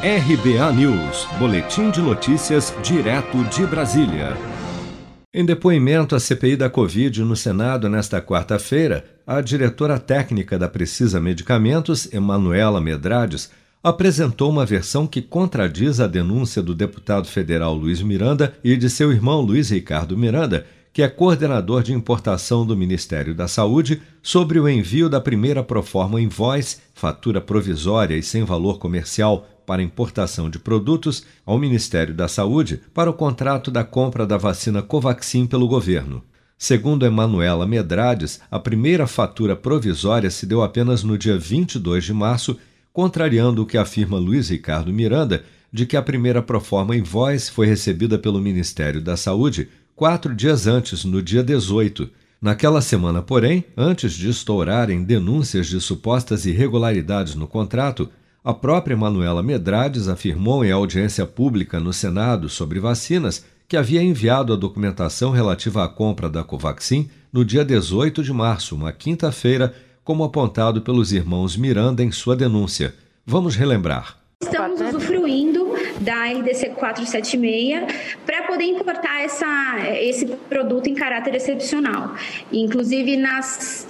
RBA News, Boletim de Notícias, direto de Brasília. Em depoimento à CPI da Covid no Senado nesta quarta-feira, a diretora técnica da Precisa Medicamentos, Emanuela Medrades, apresentou uma versão que contradiz a denúncia do deputado federal Luiz Miranda e de seu irmão Luiz Ricardo Miranda, que é coordenador de importação do Ministério da Saúde, sobre o envio da primeira proforma invoice, fatura provisória e sem valor comercial para importação de produtos ao Ministério da Saúde para o contrato da compra da vacina Covaxin pelo governo. Segundo Emanuela Medrades, a primeira fatura provisória se deu apenas no dia 22 de março, contrariando o que afirma Luiz Ricardo Miranda de que a primeira proforma invoice foi recebida pelo Ministério da Saúde quatro dias antes, no dia 18. Naquela semana, porém, antes de estourarem denúncias de supostas irregularidades no contrato, a própria Manuela Medrades afirmou em audiência pública no Senado sobre vacinas que havia enviado a documentação relativa à compra da Covaxin no dia 18 de março, uma quinta-feira, como apontado pelos irmãos Miranda em sua denúncia. Vamos relembrar. Estamos usufruindo da RDC 476 para poder importar essa, esse produto em caráter excepcional. Inclusive, na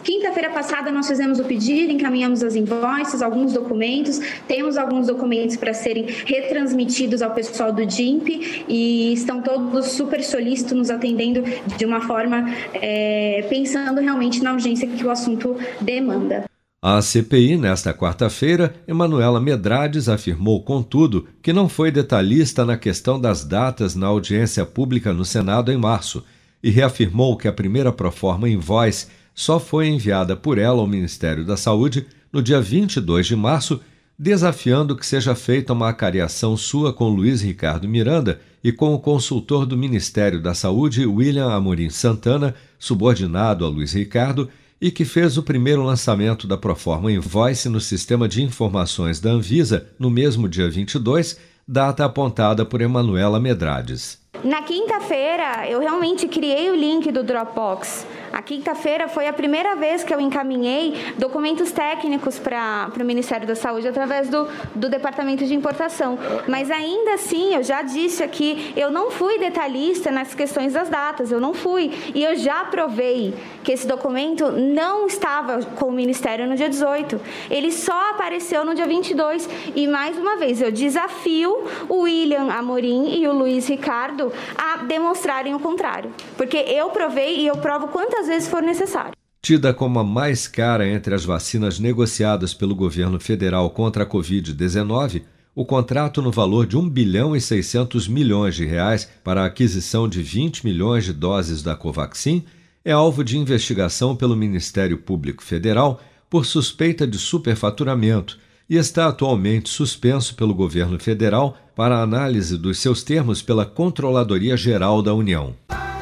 quinta-feira passada, nós fizemos o pedido, encaminhamos as invoices, alguns documentos, temos alguns documentos para serem retransmitidos ao pessoal do DIMP e estão todos super solícitos nos atendendo de uma forma é, pensando realmente na urgência que o assunto demanda. A CPI, nesta quarta-feira, Emanuela Medrades afirmou, contudo, que não foi detalhista na questão das datas na audiência pública no Senado em março e reafirmou que a primeira proforma em voz só foi enviada por ela ao Ministério da Saúde no dia 22 de março, desafiando que seja feita uma acariação sua com Luiz Ricardo Miranda e com o consultor do Ministério da Saúde, William Amorim Santana, subordinado a Luiz Ricardo, e que fez o primeiro lançamento da Proforma Invoice no sistema de informações da Anvisa no mesmo dia 22, data apontada por Emanuela Medrades. Na quinta-feira, eu realmente criei o link do Dropbox. A quinta-feira foi a primeira vez que eu encaminhei documentos técnicos para o Ministério da Saúde através do, do Departamento de Importação. Mas ainda assim, eu já disse aqui, eu não fui detalhista nas questões das datas, eu não fui. E eu já provei que esse documento não estava com o Ministério no dia 18. Ele só apareceu no dia 22. E mais uma vez, eu desafio o William Amorim e o Luiz Ricardo a demonstrarem o contrário. Porque eu provei e eu provo quantas vezes for necessário. Tida como a mais cara entre as vacinas negociadas pelo governo federal contra a Covid-19, o contrato no valor de 1 bilhão e 600 milhões de reais para a aquisição de 20 milhões de doses da Covaxin é alvo de investigação pelo Ministério Público Federal por suspeita de superfaturamento e está atualmente suspenso pelo governo federal para análise dos seus termos pela Controladoria Geral da União.